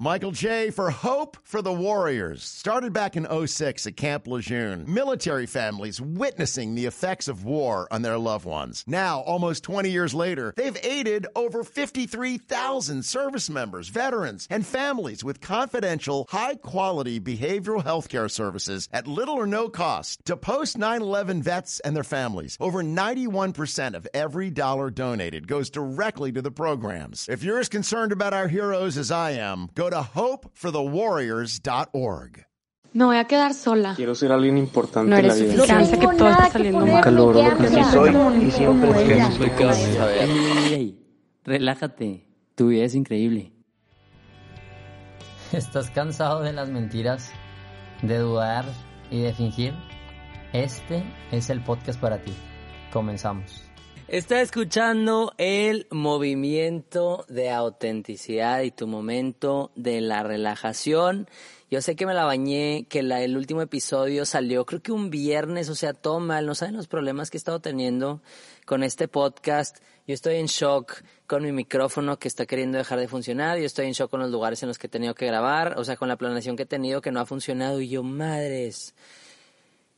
Michael J. for Hope for the Warriors. Started back in 06 at Camp Lejeune. Military families witnessing the effects of war on their loved ones. Now, almost 20 years later, they've aided over 53,000 service members, veterans, and families with confidential, high quality behavioral health care services at little or no cost to post 9 11 vets and their families. Over 91% of every dollar donated goes directly to the programs. If you're as concerned about our heroes as I am, go to hopeforthewarriors.org. Me voy a quedar sola. Quiero ser alguien importante No en la eres vida. suficiente, que todo está saliendo mal. Lo que sí soy y siempre es que no soy relájate, tu vida es increíble. ¿Estás cansado de las mentiras, de dudar y de fingir? Este es el podcast para ti. Comenzamos. Está escuchando el movimiento de autenticidad y tu momento de la relajación. Yo sé que me la bañé, que la, el último episodio salió creo que un viernes, o sea, todo mal. No saben los problemas que he estado teniendo con este podcast. Yo estoy en shock con mi micrófono que está queriendo dejar de funcionar. Yo estoy en shock con los lugares en los que he tenido que grabar, o sea, con la planeación que he tenido que no ha funcionado. Y yo, madres.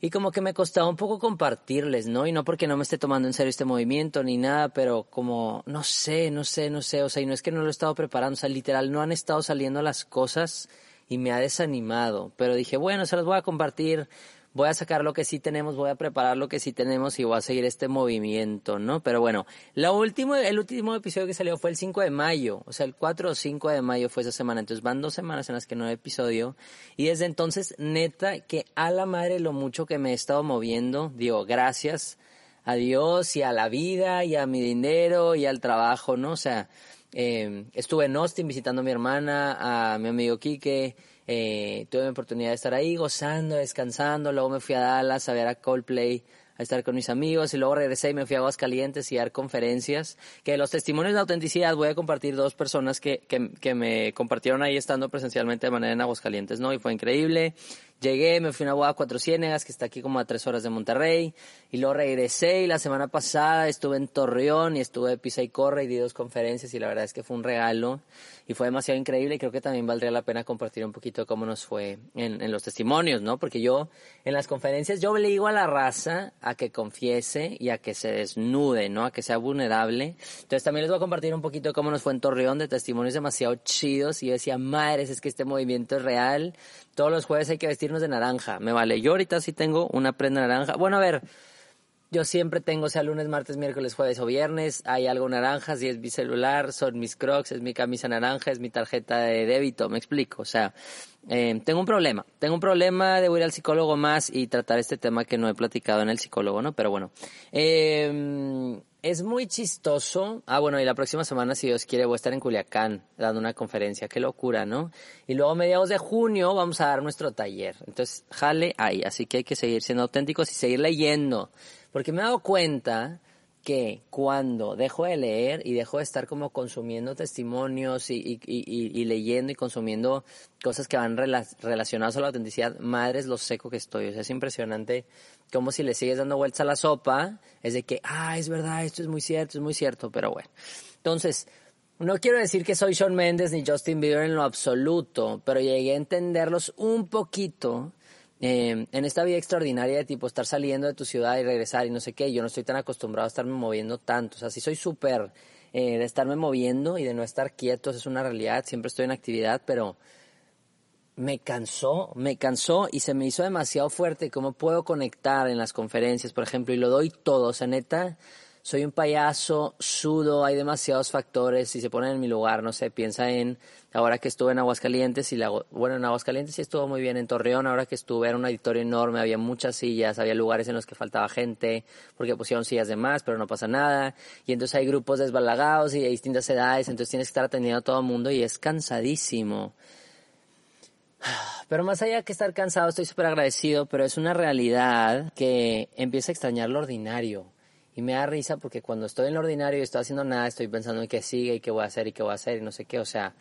Y como que me costaba un poco compartirles, ¿no? Y no porque no me esté tomando en serio este movimiento ni nada, pero como, no sé, no sé, no sé, o sea, y no es que no lo he estado preparando, o sea, literal, no han estado saliendo las cosas y me ha desanimado, pero dije, bueno, se las voy a compartir, voy a sacar lo que sí tenemos, voy a preparar lo que sí tenemos y voy a seguir este movimiento, ¿no? Pero bueno, la último, el último episodio que salió fue el 5 de mayo, o sea, el 4 o 5 de mayo fue esa semana, entonces van dos semanas en las que no hay episodio y desde entonces, neta, que a la madre lo mucho que me he estado moviendo, digo, gracias a Dios y a la vida y a mi dinero y al trabajo, ¿no? O sea, eh, estuve en Austin visitando a mi hermana, a mi amigo Quique, eh, tuve la oportunidad de estar ahí gozando, descansando, luego me fui a Dallas a ver a Coldplay, a estar con mis amigos y luego regresé y me fui a Aguascalientes y a dar conferencias, que los testimonios de autenticidad voy a compartir dos personas que, que, que me compartieron ahí estando presencialmente de manera en Aguascalientes, ¿no? Y fue increíble. Llegué, me fui a una boda a Cuatro Ciénegas, que está aquí como a tres horas de Monterrey, y luego regresé y la semana pasada estuve en Torreón y estuve de Pisa y Corre y di dos conferencias y la verdad es que fue un regalo y fue demasiado increíble y creo que también valdría la pena compartir un poquito cómo nos fue en, en los testimonios, ¿no? Porque yo en las conferencias yo le digo a la raza a que confiese y a que se desnude, ¿no? A que sea vulnerable. Entonces también les voy a compartir un poquito cómo nos fue en Torreón de testimonios demasiado chidos y yo decía, madres, es que este movimiento es real. Todos los jueves hay que vestirnos de naranja. Me vale. Yo ahorita sí tengo una prenda naranja. Bueno, a ver, yo siempre tengo, sea lunes, martes, miércoles, jueves o viernes, hay algo naranja, si es mi celular, son mis crocs, es mi camisa naranja, es mi tarjeta de débito, me explico. O sea, eh, tengo un problema. Tengo un problema, debo ir al psicólogo más y tratar este tema que no he platicado en el psicólogo, ¿no? Pero bueno. Eh, es muy chistoso. Ah, bueno, y la próxima semana, si Dios quiere, voy a estar en Culiacán dando una conferencia. Qué locura, ¿no? Y luego mediados de junio vamos a dar nuestro taller. Entonces, jale ahí. Así que hay que seguir siendo auténticos y seguir leyendo. Porque me he dado cuenta que cuando dejo de leer y dejo de estar como consumiendo testimonios y, y, y, y leyendo y consumiendo cosas que van rela relacionadas a la autenticidad, madres lo seco que estoy. O sea, es impresionante como si le sigues dando vueltas a la sopa, es de que, ah, es verdad, esto es muy cierto, es muy cierto, pero bueno. Entonces, no quiero decir que soy Shawn Mendes ni Justin Bieber en lo absoluto, pero llegué a entenderlos un poquito eh, en esta vida extraordinaria de tipo estar saliendo de tu ciudad y regresar y no sé qué, yo no estoy tan acostumbrado a estarme moviendo tanto, o sea, sí soy súper eh, de estarme moviendo y de no estar quietos, es una realidad, siempre estoy en actividad, pero me cansó, me cansó y se me hizo demasiado fuerte cómo puedo conectar en las conferencias, por ejemplo, y lo doy todo, o sea, neta, soy un payaso, sudo, hay demasiados factores, si se ponen en mi lugar, no sé, piensa en, ahora que estuve en Aguascalientes, y la, bueno, en Aguascalientes sí estuvo muy bien, en Torreón, ahora que estuve, era un auditorio enorme, había muchas sillas, había lugares en los que faltaba gente, porque pusieron sillas de más, pero no pasa nada, y entonces hay grupos desbalagados y de distintas edades, entonces tienes que estar atendiendo a todo el mundo y es cansadísimo. Pero más allá que estar cansado, estoy súper agradecido, pero es una realidad que empieza a extrañar lo ordinario. Y me da risa porque cuando estoy en lo ordinario y estoy haciendo nada, estoy pensando en qué sigue y qué voy a hacer y qué voy a hacer y no sé qué. O sea,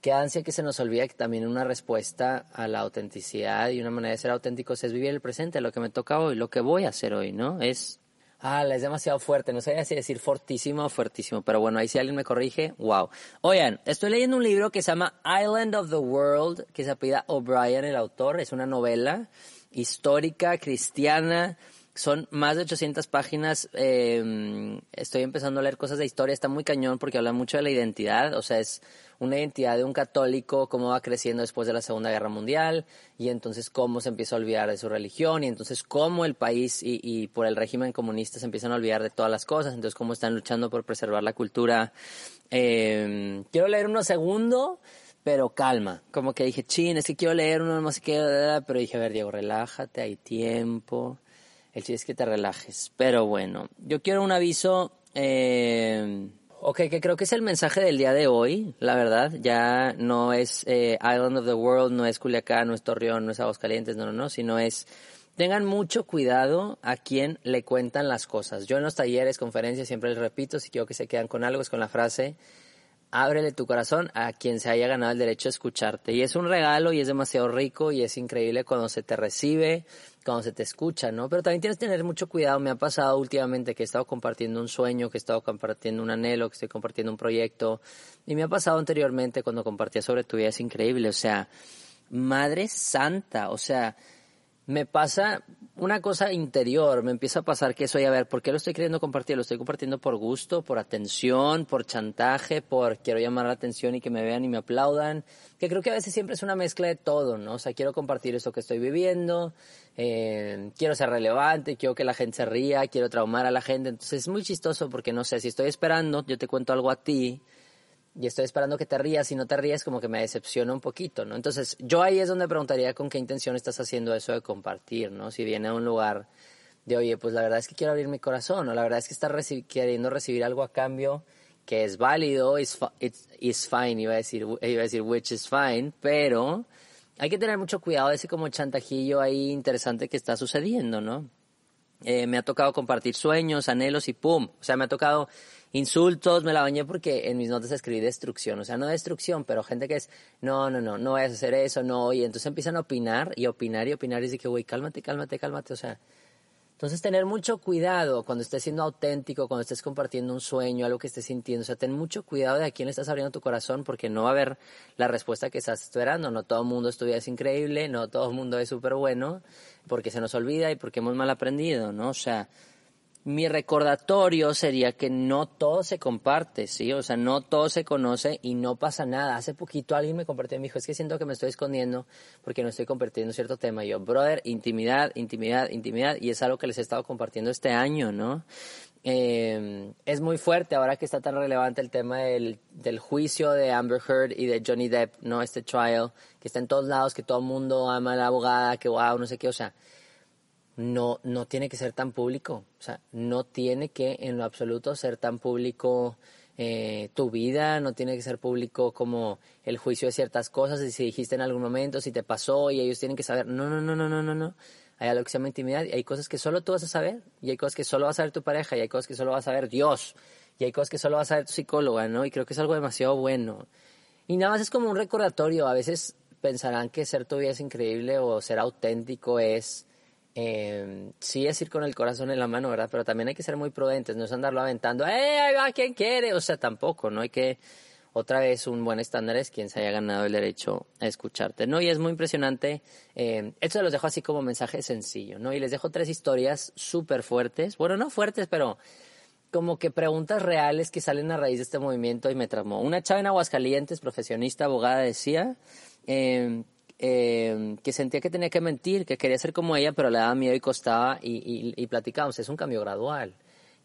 qué ansia que se nos olvida que también una respuesta a la autenticidad y una manera de ser auténticos es vivir el presente, lo que me toca hoy, lo que voy a hacer hoy, ¿no? Es Ah, es demasiado fuerte. No sé si decir fortísimo o fuertísimo, pero bueno, ahí si alguien me corrige, wow. Oigan, estoy leyendo un libro que se llama Island of the World, que se apida O'Brien, el autor. Es una novela histórica, cristiana. Son más de 800 páginas. Eh, estoy empezando a leer cosas de historia. Está muy cañón porque habla mucho de la identidad. O sea, es una identidad de un católico, cómo va creciendo después de la Segunda Guerra Mundial, y entonces cómo se empieza a olvidar de su religión, y entonces cómo el país y, por el régimen comunista se empiezan a olvidar de todas las cosas, entonces cómo están luchando por preservar la cultura. Eh, quiero leer uno segundo, pero calma, como que dije, chin, es que quiero leer uno más que, pero dije, a ver, Diego, relájate, hay tiempo. El chiste es que te relajes. Pero bueno, yo quiero un aviso. Eh, Ok, que creo que es el mensaje del día de hoy, la verdad. Ya no es eh, Island of the World, no es Culiacán, no es Torreón, no es Aguascalientes, no, no, no, sino es tengan mucho cuidado a quien le cuentan las cosas. Yo en los talleres, conferencias, siempre les repito, si quiero que se quedan con algo, es con la frase, ábrele tu corazón a quien se haya ganado el derecho a escucharte. Y es un regalo y es demasiado rico y es increíble cuando se te recibe, cuando se te escucha, ¿no? Pero también tienes que tener mucho cuidado. Me ha pasado últimamente que he estado compartiendo un sueño, que he estado compartiendo un anhelo, que estoy compartiendo un proyecto. Y me ha pasado anteriormente cuando compartía sobre tu vida. Es increíble. O sea, Madre Santa. O sea, me pasa una cosa interior, me empieza a pasar que soy, a ver, ¿por qué lo estoy queriendo compartir? Lo estoy compartiendo por gusto, por atención, por chantaje, por quiero llamar la atención y que me vean y me aplaudan, que creo que a veces siempre es una mezcla de todo, ¿no? O sea, quiero compartir eso que estoy viviendo, eh, quiero ser relevante, quiero que la gente se ría, quiero traumar a la gente, entonces es muy chistoso porque no sé, si estoy esperando, yo te cuento algo a ti, y estoy esperando que te rías, si no te rías como que me decepciona un poquito, ¿no? Entonces, yo ahí es donde preguntaría con qué intención estás haciendo eso de compartir, ¿no? Si viene a un lugar de, oye, pues la verdad es que quiero abrir mi corazón, o la verdad es que estás queriendo recibir algo a cambio que es válido, is fine, iba a, decir, iba a decir which is fine, pero hay que tener mucho cuidado de ese como chantajillo ahí interesante que está sucediendo, ¿no? Eh, me ha tocado compartir sueños, anhelos y pum, o sea, me ha tocado insultos, me la bañé porque en mis notas escribí destrucción, o sea, no destrucción, pero gente que es, no, no, no, no vayas a hacer eso, no, y entonces empiezan a opinar y opinar y opinar. Y dice que, güey, cálmate, cálmate, cálmate, o sea, entonces tener mucho cuidado cuando estés siendo auténtico, cuando estés compartiendo un sueño, algo que estés sintiendo, o sea, ten mucho cuidado de a quién estás abriendo tu corazón porque no va a haber la respuesta que estás esperando, no todo el mundo estudia es increíble, no todo el mundo es súper bueno, porque se nos olvida y porque hemos mal aprendido, ¿no? O sea, mi recordatorio sería que no todo se comparte, ¿sí? O sea, no todo se conoce y no pasa nada. Hace poquito alguien me compartió me dijo, es que siento que me estoy escondiendo porque no estoy compartiendo cierto tema. Y yo, brother, intimidad, intimidad, intimidad. Y es algo que les he estado compartiendo este año, ¿no? Eh, es muy fuerte ahora que está tan relevante el tema del, del juicio de Amber Heard y de Johnny Depp, ¿no? Este trial, que está en todos lados, que todo el mundo ama a la abogada, que wow, no sé qué, o sea no, no tiene que ser tan público. O sea, no tiene que en lo absoluto ser tan público eh, tu vida, no tiene que ser público como el juicio de ciertas cosas, y si dijiste en algún momento, si te pasó y ellos tienen que saber. No, no, no, no, no, no, no. Hay algo que se llama intimidad y hay cosas que solo tú vas a saber y hay cosas que solo va a saber tu pareja y hay cosas que solo va a saber Dios y hay cosas que solo va a saber tu psicóloga, ¿no? Y creo que es algo demasiado bueno. Y nada más es como un recordatorio. A veces pensarán que ser tu vida es increíble o ser auténtico es eh, sí es ir con el corazón en la mano, ¿verdad? Pero también hay que ser muy prudentes, no es andarlo aventando, ¡eh, ahí va quien quiere! O sea, tampoco, ¿no? Hay que, otra vez, un buen estándar es quien se haya ganado el derecho a escucharte, ¿no? Y es muy impresionante, eh, esto los dejo así como mensaje sencillo, ¿no? Y les dejo tres historias súper fuertes, bueno, no fuertes, pero como que preguntas reales que salen a raíz de este movimiento y me tramó. Una chava en Aguascalientes, profesionista, abogada, decía eh, eh, que sentía que tenía que mentir, que quería ser como ella, pero le daba miedo y costaba y, y, y platicábamos, es un cambio gradual.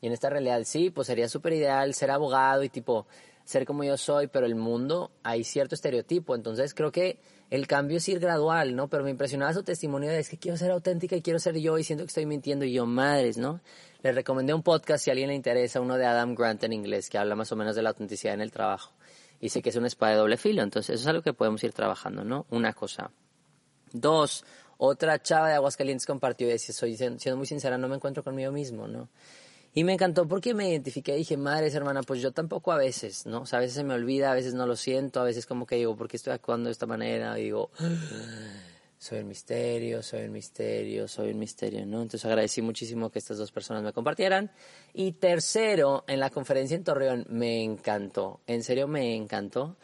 Y en esta realidad sí, pues sería súper ideal ser abogado y tipo ser como yo soy, pero el mundo hay cierto estereotipo, entonces creo que el cambio es ir gradual, ¿no? Pero me impresionaba su testimonio de es que quiero ser auténtica y quiero ser yo y siento que estoy mintiendo y yo, madres, ¿no? Les recomendé un podcast si a alguien le interesa, uno de Adam Grant en inglés, que habla más o menos de la autenticidad en el trabajo y sé que es una espada de doble filo. Entonces, eso es algo que podemos ir trabajando, ¿no? Una cosa. Dos, otra chava de Aguascalientes compartió y decía, soy siendo muy sincera, no me encuentro conmigo mismo, ¿no? Y me encantó porque me identifiqué y dije, madre, hermana, pues yo tampoco a veces, ¿no? O sea, a veces se me olvida, a veces no lo siento, a veces como que digo, ¿por qué estoy actuando de esta manera? Digo, soy un misterio, soy un misterio, soy un misterio, ¿no? Entonces agradecí muchísimo que estas dos personas me compartieran. Y tercero, en la conferencia en Torreón me encantó, en serio me encantó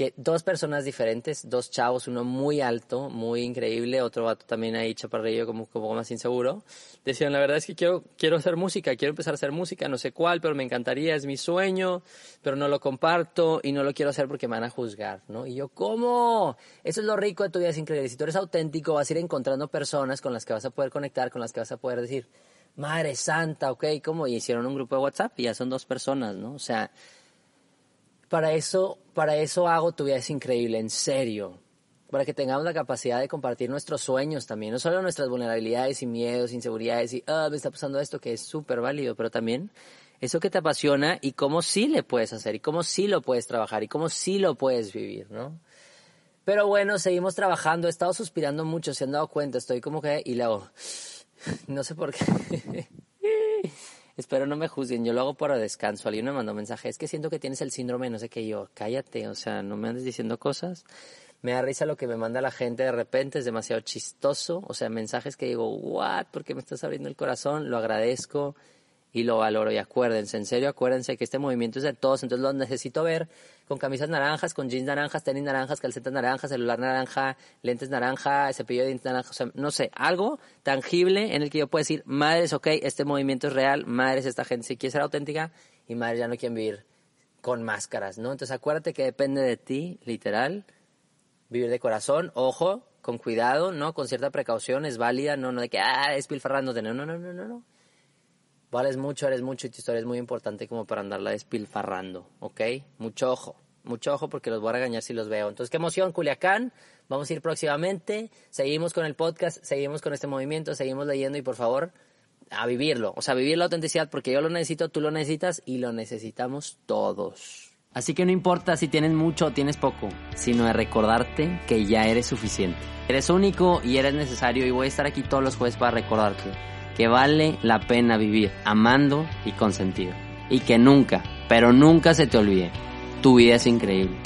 que dos personas diferentes, dos chavos, uno muy alto, muy increíble, otro vato también ahí chaparrillo como, como más inseguro, decían, la verdad es que quiero, quiero hacer música, quiero empezar a hacer música, no sé cuál, pero me encantaría, es mi sueño, pero no lo comparto y no lo quiero hacer porque me van a juzgar, ¿no? Y yo, ¿cómo? Eso es lo rico de tu vida, es increíble. Si tú eres auténtico, vas a ir encontrando personas con las que vas a poder conectar, con las que vas a poder decir, Madre Santa, ok, ¿cómo? Y hicieron un grupo de WhatsApp y ya son dos personas, ¿no? O sea, para eso, para eso hago tu vida es increíble, en serio. Para que tengamos la capacidad de compartir nuestros sueños también, no solo nuestras vulnerabilidades y miedos, inseguridades y, ah, me está pasando esto que es súper válido, pero también eso que te apasiona y cómo sí le puedes hacer y cómo sí lo puedes trabajar y cómo sí lo puedes vivir, ¿no? Pero bueno, seguimos trabajando, he estado suspirando mucho, se han dado cuenta, estoy como que, y luego, no sé por qué. Espero no me juzguen, yo lo hago por descanso. Alguien me mandó mensaje, es que siento que tienes el síndrome, no sé qué, yo, cállate, o sea, no me andes diciendo cosas. Me da risa lo que me manda la gente de repente, es demasiado chistoso, o sea, mensajes que digo, what, porque me estás abriendo el corazón, lo agradezco y lo valoro. Y acuérdense, en serio, acuérdense que este movimiento es de todos, entonces lo necesito ver con camisas naranjas, con jeans naranjas, tenis naranjas, calcetas naranjas, celular naranja, lentes naranja, cepillo de dientes naranja, no sé, algo tangible en el que yo pueda decir, madres, ok, este movimiento es real, madres, esta gente si quiere ser auténtica y madres ya no quieren vivir con máscaras, ¿no? Entonces acuérdate que depende de ti, literal, vivir de corazón, ojo, con cuidado, ¿no? Con cierta precaución, es válida, no, no de que, ah, despilfarrándote, no, no, no, no, no, no Vales mucho, eres mucho y tu historia es muy importante como para andarla despilfarrando, ¿ok? Mucho ojo, mucho ojo porque los voy a regañar si los veo. Entonces, qué emoción, Culiacán. Vamos a ir próximamente. Seguimos con el podcast, seguimos con este movimiento, seguimos leyendo y por favor, a vivirlo. O sea, vivir la autenticidad porque yo lo necesito, tú lo necesitas y lo necesitamos todos. Así que no importa si tienes mucho o tienes poco, sino de recordarte que ya eres suficiente. Eres único y eres necesario y voy a estar aquí todos los jueves para recordarte que vale la pena vivir amando y con sentido. Y que nunca, pero nunca se te olvide, tu vida es increíble.